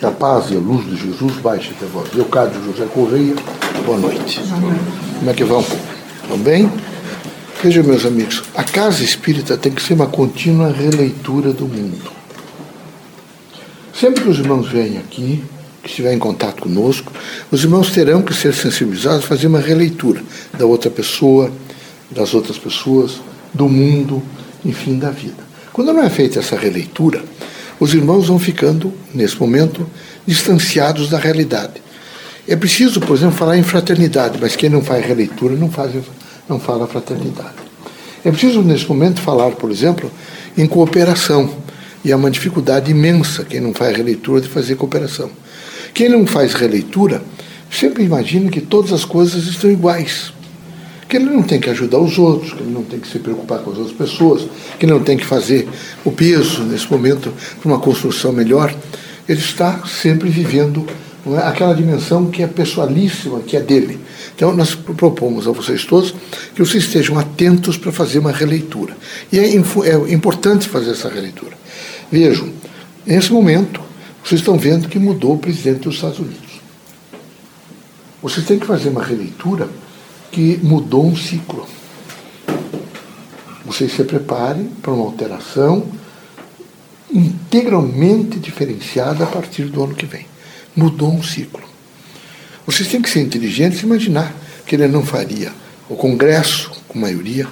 Que a paz e a luz de Jesus baixe até vós. Leocádio José Correia, boa noite. Como é que vão? Estão bem? Vejam, meus amigos, a casa espírita tem que ser uma contínua releitura do mundo. Sempre que os irmãos vêm aqui, que estiver em contato conosco, os irmãos terão que ser sensibilizados a fazer uma releitura da outra pessoa, das outras pessoas, do mundo, enfim, da vida. Quando não é feita essa releitura, os irmãos vão ficando, nesse momento, distanciados da realidade. É preciso, por exemplo, falar em fraternidade, mas quem não faz releitura não, faz, não fala fraternidade. É preciso, nesse momento, falar, por exemplo, em cooperação. E é uma dificuldade imensa quem não faz releitura de fazer cooperação. Quem não faz releitura sempre imagina que todas as coisas estão iguais que ele não tem que ajudar os outros, que ele não tem que se preocupar com as outras pessoas, que ele não tem que fazer o peso nesse momento para uma construção melhor. Ele está sempre vivendo é, aquela dimensão que é pessoalíssima, que é dele. Então, nós propomos a vocês todos que vocês estejam atentos para fazer uma releitura. E é, é importante fazer essa releitura. Vejam, nesse momento, vocês estão vendo que mudou o presidente dos Estados Unidos. Vocês têm que fazer uma releitura que mudou um ciclo. Vocês se preparem para uma alteração integralmente diferenciada a partir do ano que vem. Mudou um ciclo. Vocês têm que ser inteligentes e imaginar que ele não faria o Congresso, com maioria,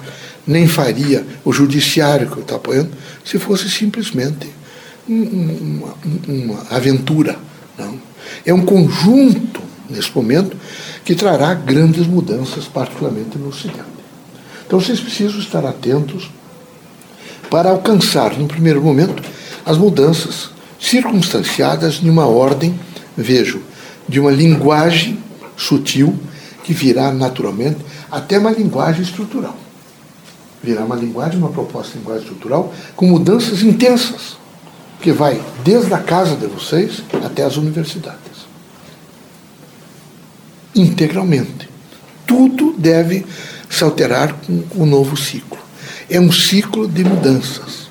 nem faria o Judiciário, que eu estou apoiando, se fosse simplesmente uma, uma aventura. Não. É um conjunto, nesse momento, que trará grandes mudanças, particularmente no Ocidente. Então vocês precisam estar atentos para alcançar, no primeiro momento, as mudanças circunstanciadas em uma ordem, vejo, de uma linguagem sutil que virá naturalmente até uma linguagem estrutural. Virá uma linguagem, uma proposta de linguagem estrutural com mudanças intensas, que vai desde a casa de vocês até as universidades integralmente. Tudo deve se alterar com o novo ciclo. É um ciclo de mudanças,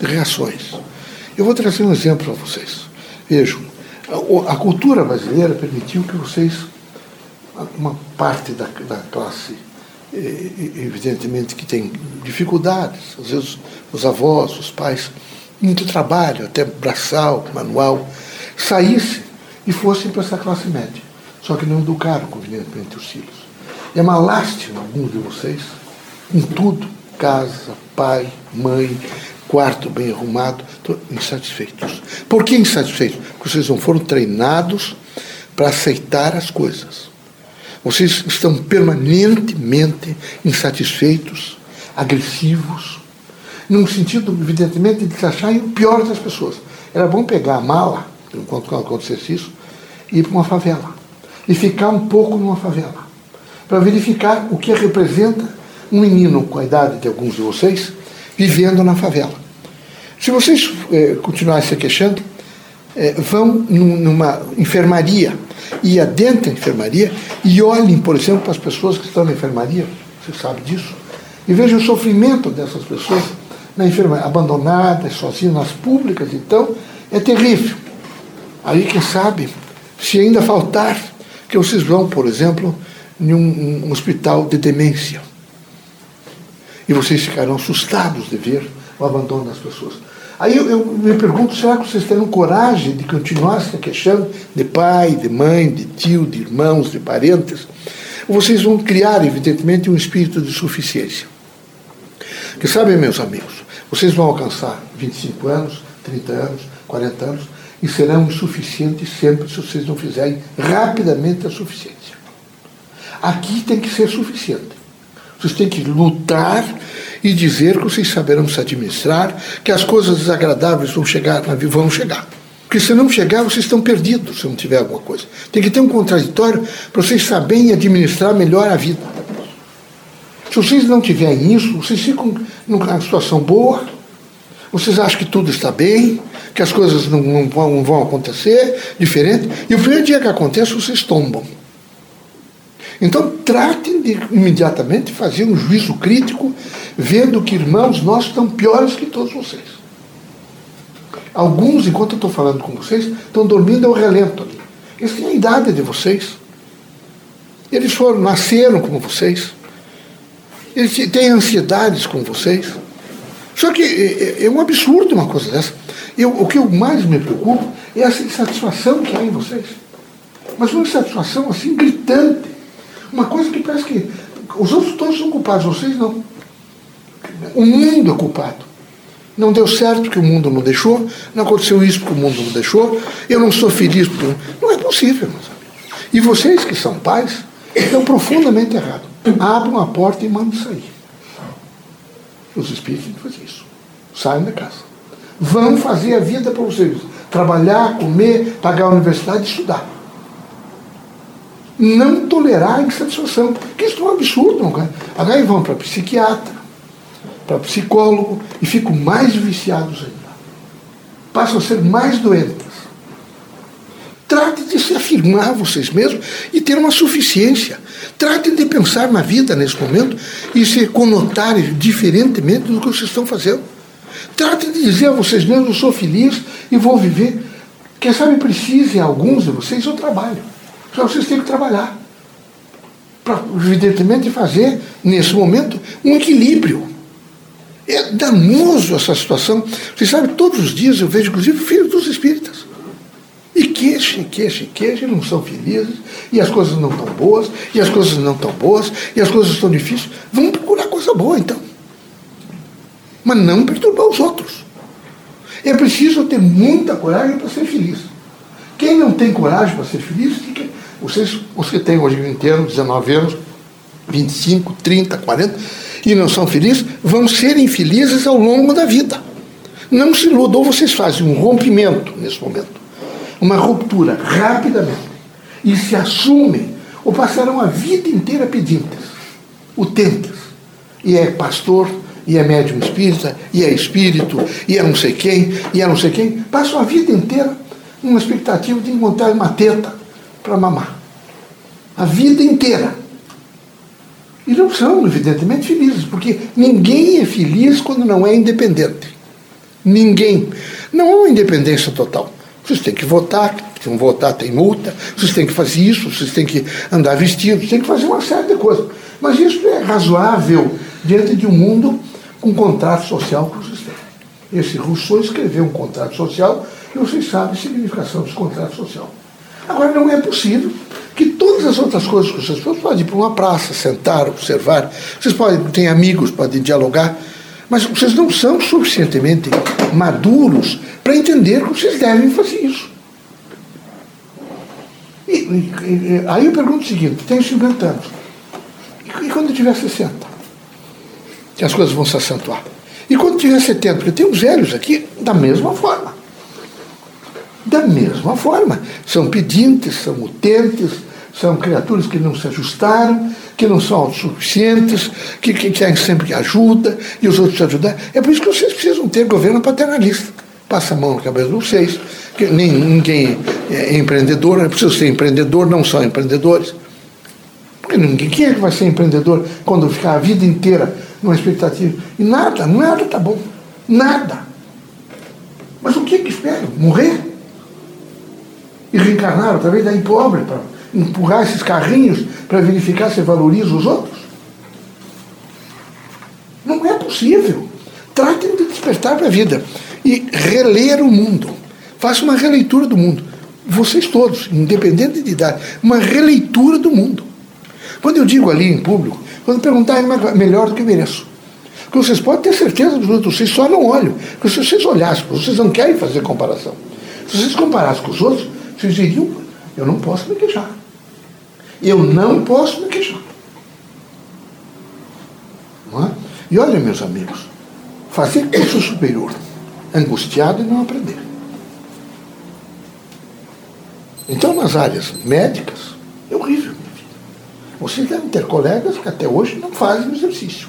de reações. Eu vou trazer um exemplo para vocês. Vejam, a, a cultura brasileira permitiu que vocês, uma parte da, da classe, evidentemente que tem dificuldades, às vezes os avós, os pais, muito trabalho, até braçal, manual, saísse e fossem para essa classe média só que não educaram convenientemente os filhos. É uma lástima, alguns de vocês, em tudo, casa, pai, mãe, quarto bem arrumado, insatisfeitos. Por que insatisfeitos? Porque vocês não foram treinados para aceitar as coisas. Vocês estão permanentemente insatisfeitos, agressivos, num sentido, evidentemente, de se acharem o pior das pessoas. Era bom pegar a mala, enquanto acontecesse isso, e ir para uma favela e ficar um pouco numa favela, para verificar o que representa um menino com a idade de alguns de vocês vivendo na favela. Se vocês eh, continuarem se queixando, eh, vão numa enfermaria e adentrem a enfermaria e olhem, por exemplo, para as pessoas que estão na enfermaria, você sabe disso, e vejam o sofrimento dessas pessoas na enfermaria, abandonadas, sozinhas, nas públicas, então, é terrível. Aí, quem sabe, se ainda faltar que vocês vão, por exemplo, em um, um hospital de demência. E vocês ficarão assustados de ver o abandono das pessoas. Aí eu, eu, me pergunto, será que vocês terão coragem de continuar se queixando de pai, de mãe, de tio, de irmãos, de parentes? Vocês vão criar, evidentemente, um espírito de suficiência? Que sabem, meus amigos, vocês vão alcançar 25 anos, 30 anos, 40 anos, e serão insuficientes sempre se vocês não fizerem rapidamente a suficiência. Aqui tem que ser suficiente. Vocês têm que lutar e dizer que vocês saberão se administrar, que as coisas desagradáveis vão chegar, vão chegar. Porque se não chegar, vocês estão perdidos se não tiver alguma coisa. Tem que ter um contraditório para vocês saberem administrar melhor a vida. Se vocês não tiverem isso, vocês ficam numa situação boa, vocês acham que tudo está bem, que as coisas não, não, vão, não vão acontecer diferente, e o primeiro dia que acontece, vocês tombam. Então, tratem de imediatamente fazer um juízo crítico, vendo que irmãos nossos estão piores que todos vocês. Alguns, enquanto eu estou falando com vocês, estão dormindo ao relento ali. Eles têm a idade de vocês. Eles foram, nasceram como vocês. Eles têm ansiedades como vocês. Só que é, é, é um absurdo uma coisa dessa. Eu, o que eu mais me preocupo é essa insatisfação que há em vocês. Mas uma insatisfação assim gritante. Uma coisa que parece que os outros todos são culpados, vocês não. O mundo é culpado. Não deu certo porque o mundo não deixou, não aconteceu isso porque o mundo não deixou, eu não sou feliz porque. Não é possível, meus amigos. E vocês que são pais estão profundamente errados. Abram a porta e mandem sair. Os espíritos fazem isso. Saiam da casa. Vão fazer a vida para vocês. Trabalhar, comer, pagar a universidade estudar. Não tolerar a insatisfação. Porque isso é um absurdo. Não é? Agora vão para psiquiatra, para psicólogo e ficam mais viciados ainda. Passam a ser mais doentes. Afirmar vocês mesmos e ter uma suficiência. Tratem de pensar na vida nesse momento e se conotarem diferentemente do que vocês estão fazendo. Tratem de dizer a vocês mesmos: eu sou feliz e vou viver. Quem sabe precisem alguns de vocês o trabalho. Só vocês têm que trabalhar. Para, evidentemente, fazer, nesse momento, um equilíbrio. É danoso essa situação. Vocês sabem, todos os dias eu vejo, inclusive, filhos dos espíritas. E queixam, queixam, queixam, não são felizes, e as coisas não estão boas, e as coisas não estão boas, e as coisas estão difíceis. Vamos procurar coisa boa, então. Mas não perturbar os outros. É preciso ter muita coragem para ser feliz. Quem não tem coragem para ser feliz, fica. Vocês, os que têm hoje 20 anos, 19 anos, 25, 30, 40, e não são felizes, vão ser infelizes ao longo da vida. Não se iludam, vocês fazem um rompimento nesse momento, uma ruptura rapidamente, e se assumem, ou passarão a vida inteira pedintes, utentes, e é pastor, e é médium espírita, e é espírito, e é não sei quem, e é não sei quem, passam a vida inteira numa expectativa de encontrar uma teta para mamar. A vida inteira. E não são, evidentemente, felizes, porque ninguém é feliz quando não é independente. Ninguém. Não há uma independência total. Vocês têm que votar, se não votar tem multa, vocês têm que fazer isso, vocês têm que andar vestidos, têm que fazer uma série de coisas. Mas isso é razoável diante de um mundo com contrato social que vocês têm. Esse Rousseau escreveu um contrato social e vocês sabem a significação desse contrato social. Agora, não é possível que todas as outras coisas que vocês podem ir para uma praça, sentar, observar, vocês podem ter amigos, podem dialogar, mas vocês não são suficientemente maduros para entender que vocês devem fazer isso. E, e, aí eu pergunto o seguinte: tenho 50 anos. E, e quando eu tiver 60? Que as coisas vão se acentuar. E quando tiver 70? Porque tem os velhos aqui da mesma forma. Da mesma forma, são pedintes, são utentes, são criaturas que não se ajustaram, que não são autossuficientes, que, que querem sempre ajuda e os outros ajudar. É por isso que vocês precisam ter governo paternalista. Passa a mão na cabeça de vocês, que nem, ninguém é empreendedor, é preciso ser empreendedor, não são empreendedores. Porque ninguém, quem é que vai ser empreendedor quando ficar a vida inteira numa expectativa? E nada, nada está bom. Nada. Mas o que é que espera? Morrer? e reencarnar através da pobre para empurrar esses carrinhos para verificar se valoriza os outros? Não é possível. Tratem de despertar para a vida e reler o mundo. Faça uma releitura do mundo. Vocês todos, independente de idade, uma releitura do mundo. Quando eu digo ali em público, quando perguntarem melhor do que eu mereço. Porque vocês podem ter certeza absoluta, vocês só não olham. Porque se vocês olhassem, vocês não querem fazer comparação. Se vocês comparassem com os outros, vocês diriam, eu não posso me queixar. Eu não posso me queixar. É? E olha, meus amigos, fazer curso superior angustiado e não aprender. Então, nas áreas médicas, é horrível, minha vida. Vocês devem ter colegas que até hoje não fazem exercício.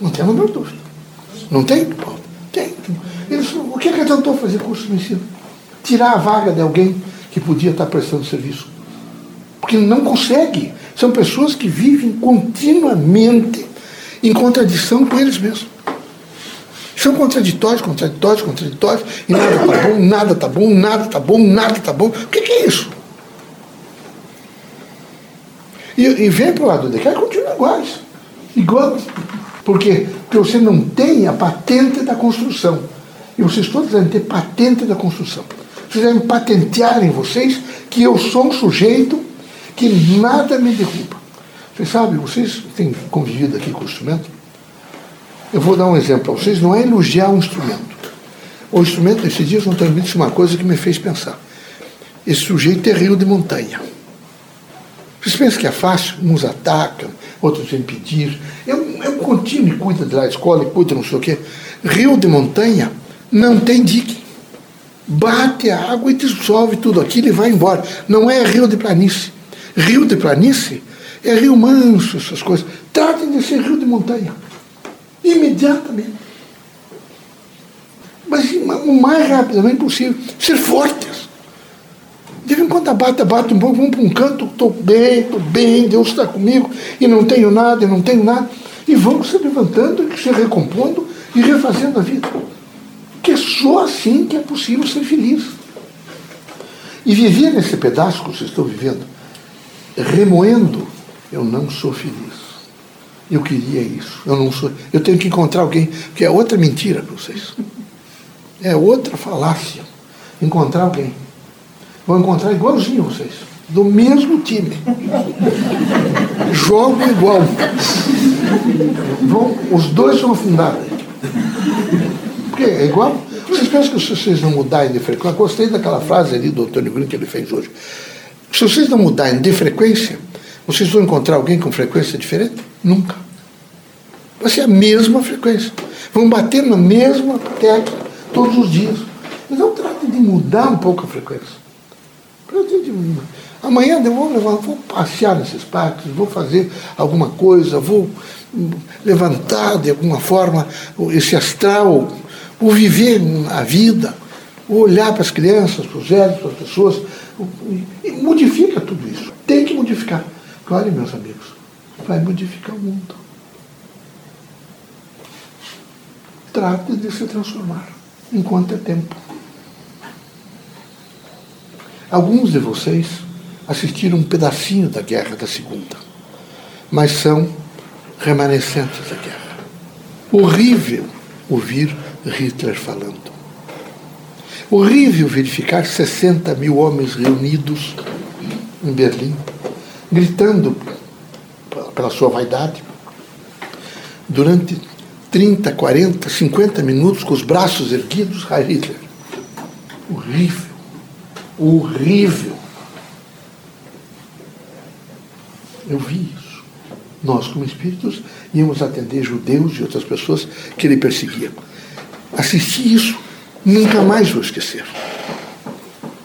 Não tem a menor dúvida. Não tem? Tem. Eles, o que é que tentou fazer curso de medicina? tirar a vaga de alguém que podia estar prestando serviço. Porque não consegue. São pessoas que vivem continuamente em contradição com eles mesmos. São contraditórios, contraditórios, contraditórios, e nada está bom, nada está bom, nada está bom, nada está bom. O que, que, é isso? E, e vem para o lado de cá e continua iguais. Igual. Por quê? Porque você não tem a patente da construção. E vocês todos devem ter patente da construção. Vocês devem patentear em vocês que eu sou um sujeito que nada me derruba. Vocês sabem, vocês têm convivido aqui com o instrumento. Eu vou dar um exemplo para vocês, não é elogiar um instrumento. O instrumento, esses dias, não tenho dito uma coisa que me fez pensar. Esse sujeito é rio de montanha. Vocês pensam que é fácil? Uns atacam, outros impedir. É um, é um e cuida lá, escola e cuida não sei o quê. Rio de montanha não tem dique. Bate a água e dissolve tudo aquilo e vai embora. Não é rio de planície. Rio de planície é rio manso, essas coisas. Tratem de ser rio de montanha. Imediatamente. Mas o mais rapidamente possível. Ser fortes. De vez em quando bate, bate um pouco, vamos para um canto, estou bem, estou bem, Deus está comigo, e não tenho nada, e não tenho nada. E vamos se levantando, se recompondo e refazendo a vida. Que é só assim que é possível ser feliz. E viver nesse pedaço que vocês estão vivendo, remoendo, eu não sou feliz. Eu queria isso. Eu não sou. Eu tenho que encontrar alguém, que é outra mentira para vocês. É outra falácia. Encontrar alguém. Vou encontrar igualzinho vocês. Do mesmo time. Jogo igual. Vão, os dois vão afundar. Porque é igual. Vocês pensam que se vocês não mudarem de frequência. Gostei daquela frase ali do Antônio Green que ele fez hoje. Se vocês não mudarem de frequência, vocês vão encontrar alguém com frequência diferente? Nunca. Vai ser a mesma frequência. Vão bater na mesma tecla todos os dias. Então tratem de mudar um pouco a frequência. Amanhã eu vou, levar, vou passear nesses parques, vou fazer alguma coisa, vou levantar de alguma forma esse astral, vou viver a vida, vou olhar para as crianças, para os velhos, para as pessoas, e modifica tudo isso. Tem que modificar. Olha, meus amigos, vai modificar o mundo. Trate de se transformar enquanto é tempo. Alguns de vocês assistiram um pedacinho da guerra da segunda, mas são remanescentes da guerra. Horrível ouvir Hitler falando. Horrível verificar 60 mil homens reunidos em Berlim gritando pela sua vaidade, durante 30, 40, 50 minutos com os braços erguidos, Heil Hitler. Horrível. Horrível. Eu vi isso. Nós, como espíritos, íamos atender judeus e outras pessoas que ele perseguia. Assisti isso, nunca mais vou esquecer.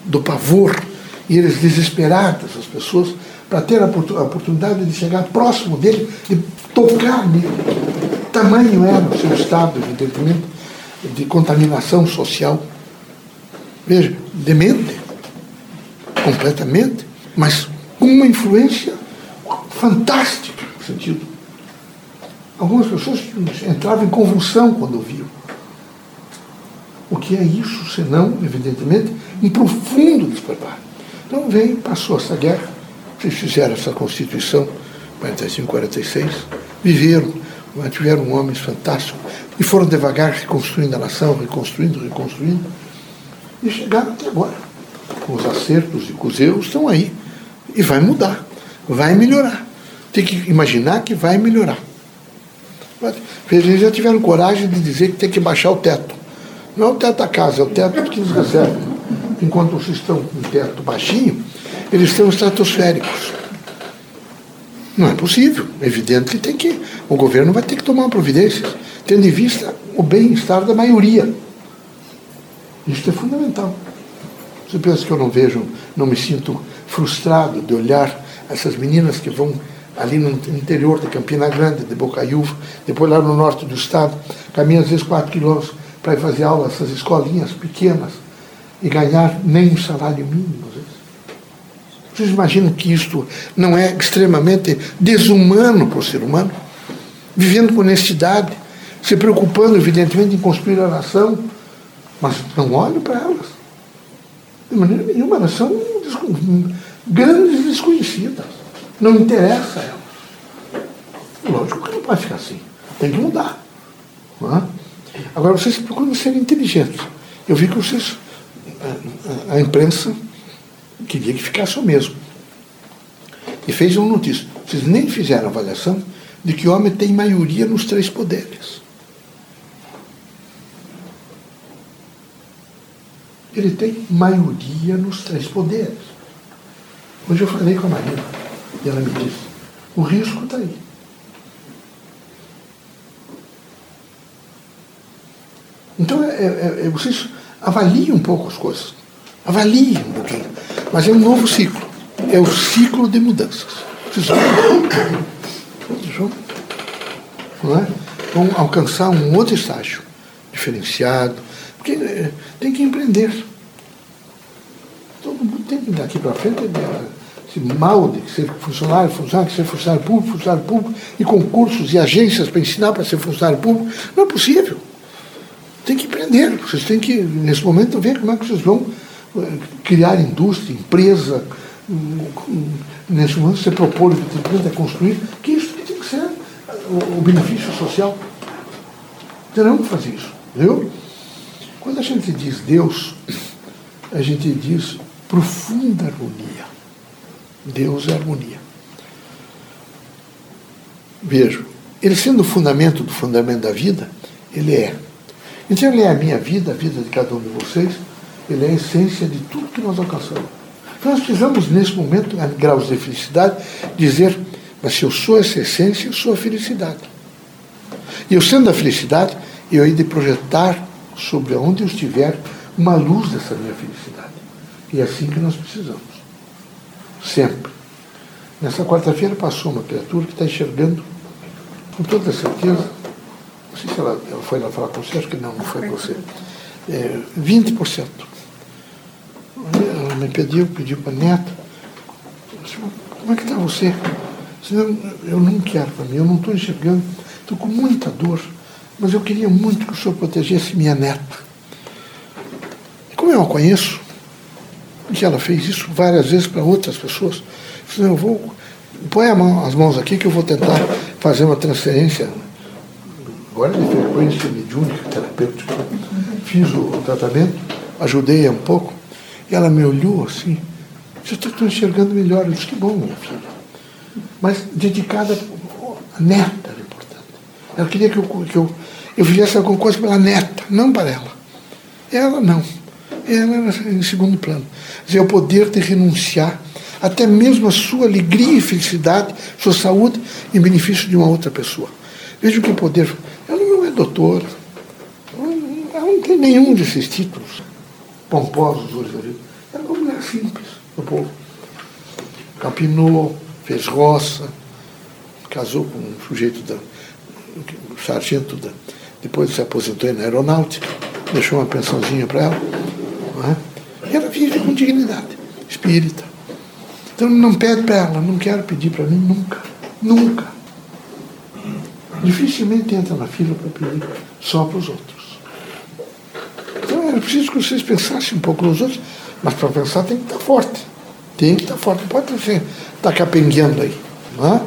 Do pavor, e eles desesperados, as pessoas para ter a oportunidade de chegar próximo dele, de tocar nele. Tamanho era o seu estado, evidentemente, de contaminação social. Veja, demente, completamente, mas com uma influência fantástica no sentido. Algumas pessoas entravam em convulsão quando ouviam. O que é isso, senão, evidentemente, um profundo despertar. Então veio, passou essa guerra, vocês fizeram essa Constituição, 45, 46, viveram, tiveram homens fantásticos e foram devagar reconstruindo a nação, reconstruindo, reconstruindo, e chegaram até agora. Com os acertos e com os erros estão aí. E vai mudar, vai melhorar. Tem que imaginar que vai melhorar. Eles já tiveram coragem de dizer que tem que baixar o teto. Não é o teto da casa, é o teto que nos reserva. Enquanto vocês estão com o teto baixinho, eles estão estratosféricos. Não é possível. É evidente que tem que. O governo vai ter que tomar providências, tendo em vista o bem-estar da maioria. Isso é fundamental. Você pensa que eu não vejo, não me sinto frustrado de olhar essas meninas que vão ali no interior de Campina Grande, de Bocaiúva, depois lá no norte do estado, caminham às vezes 4 quilômetros para fazer aula nessas escolinhas pequenas e ganhar nem um salário mínimo. Vocês imaginam que isto não é extremamente desumano para o ser humano? Vivendo com honestidade, se preocupando, evidentemente, em construir a nação, mas não olham para elas. De maneira nenhuma, elas são grandes desconhecidas. Não interessa a elas. Lógico que não pode ficar assim. Tem que mudar. É? Agora, vocês procuram ser inteligentes. Eu vi que vocês, a, a, imprensa, queria que ficasse o mesmo. E fez uma notícia. Vocês nem fizeram avaliação de que o homem tem maioria nos três poderes. Ele tem maioria nos três poderes. Hoje eu falei com a Marina e ela me disse: o risco está aí. Então, é, é, é, vocês avaliem um pouco as coisas. Avaliem um pouquinho. Mas é um novo ciclo. É o ciclo de mudanças. Vocês vão, não é? vão alcançar um outro estágio diferenciado. Porque é, tem que empreender. Todo mundo tem que daqui para frente esse mal de ser funcionário, funcionário, que ser funcionário público, funcionário público, e concursos e agências para ensinar para ser funcionário público. Não é possível. Tem que empreender. Vocês têm que, nesse momento, ver como é que vocês vão eh, criar indústria, empresa. Nesse momento, você propõe que empresa é construir, que isso tem que ser o, o benefício social. Terão que fazer isso. Viu? Quando a gente diz Deus, a gente diz profunda harmonia. Deus é harmonia. Vejo, ele sendo o fundamento do fundamento da vida, ele é então ele é a minha vida, a vida de cada um de vocês, ele é a essência de tudo que nós alcançamos. Então, nós precisamos, nesse momento, graus de felicidade, dizer, mas se eu sou essa essência, eu sou a felicidade. E eu sendo a felicidade, eu hei de projetar sobre onde eu estiver uma luz dessa minha felicidade. E é assim que nós precisamos. Sempre. Nessa quarta-feira passou uma criatura que está enxergando, com toda certeza, não sei se ela, ela foi lá falar com você, acho que não, não foi com você. É, 20%. Ela me pediu, pediu para a neta. Disse, como é que está você? Disse, eu, não quero para mim, eu não estou enxergando, estou com muita dor, mas eu queria muito que o senhor protegesse minha neta. E como eu a conheço, que ela fez isso várias vezes para outras pessoas, disse, eu vou, põe mão, as mãos aqui que eu vou tentar fazer uma transferência agora de frequência mediúnica, terapêutica. Fiz o tratamento, ajudei um pouco, e ela me olhou assim, eu estou enxergando melhor. Eu disse, que bom, minha filha. Mas dedicada à neta era importante. Ela queria que eu, que eu, eu fizesse alguma coisa pela neta, não para ela. Ela não. Ela era em segundo plano. Dizer, o poder de renunciar até mesmo a sua alegria e felicidade, sua saúde, em benefício de uma outra pessoa. Veja o que o poder doutor. Ela não tem nenhum desses títulos pomposos hoje. Era uma mulher simples do povo. Capinou, fez roça, casou com um sujeito da. Um sargento da. Depois se aposentou na aeronáutica, deixou uma pensãozinha para ela. É? E ela vive com dignidade, espírita. Então não pede para ela, não quero pedir para mim nunca. Nunca dificilmente entra na fila para pedir só para os outros. Então era preciso que vocês pensassem um pouco nos outros, mas para pensar tem que estar forte. Tem que estar forte, não pode estar capengueando aí. Não é?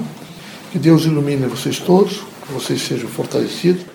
Que Deus ilumine vocês todos, que vocês sejam fortalecidos.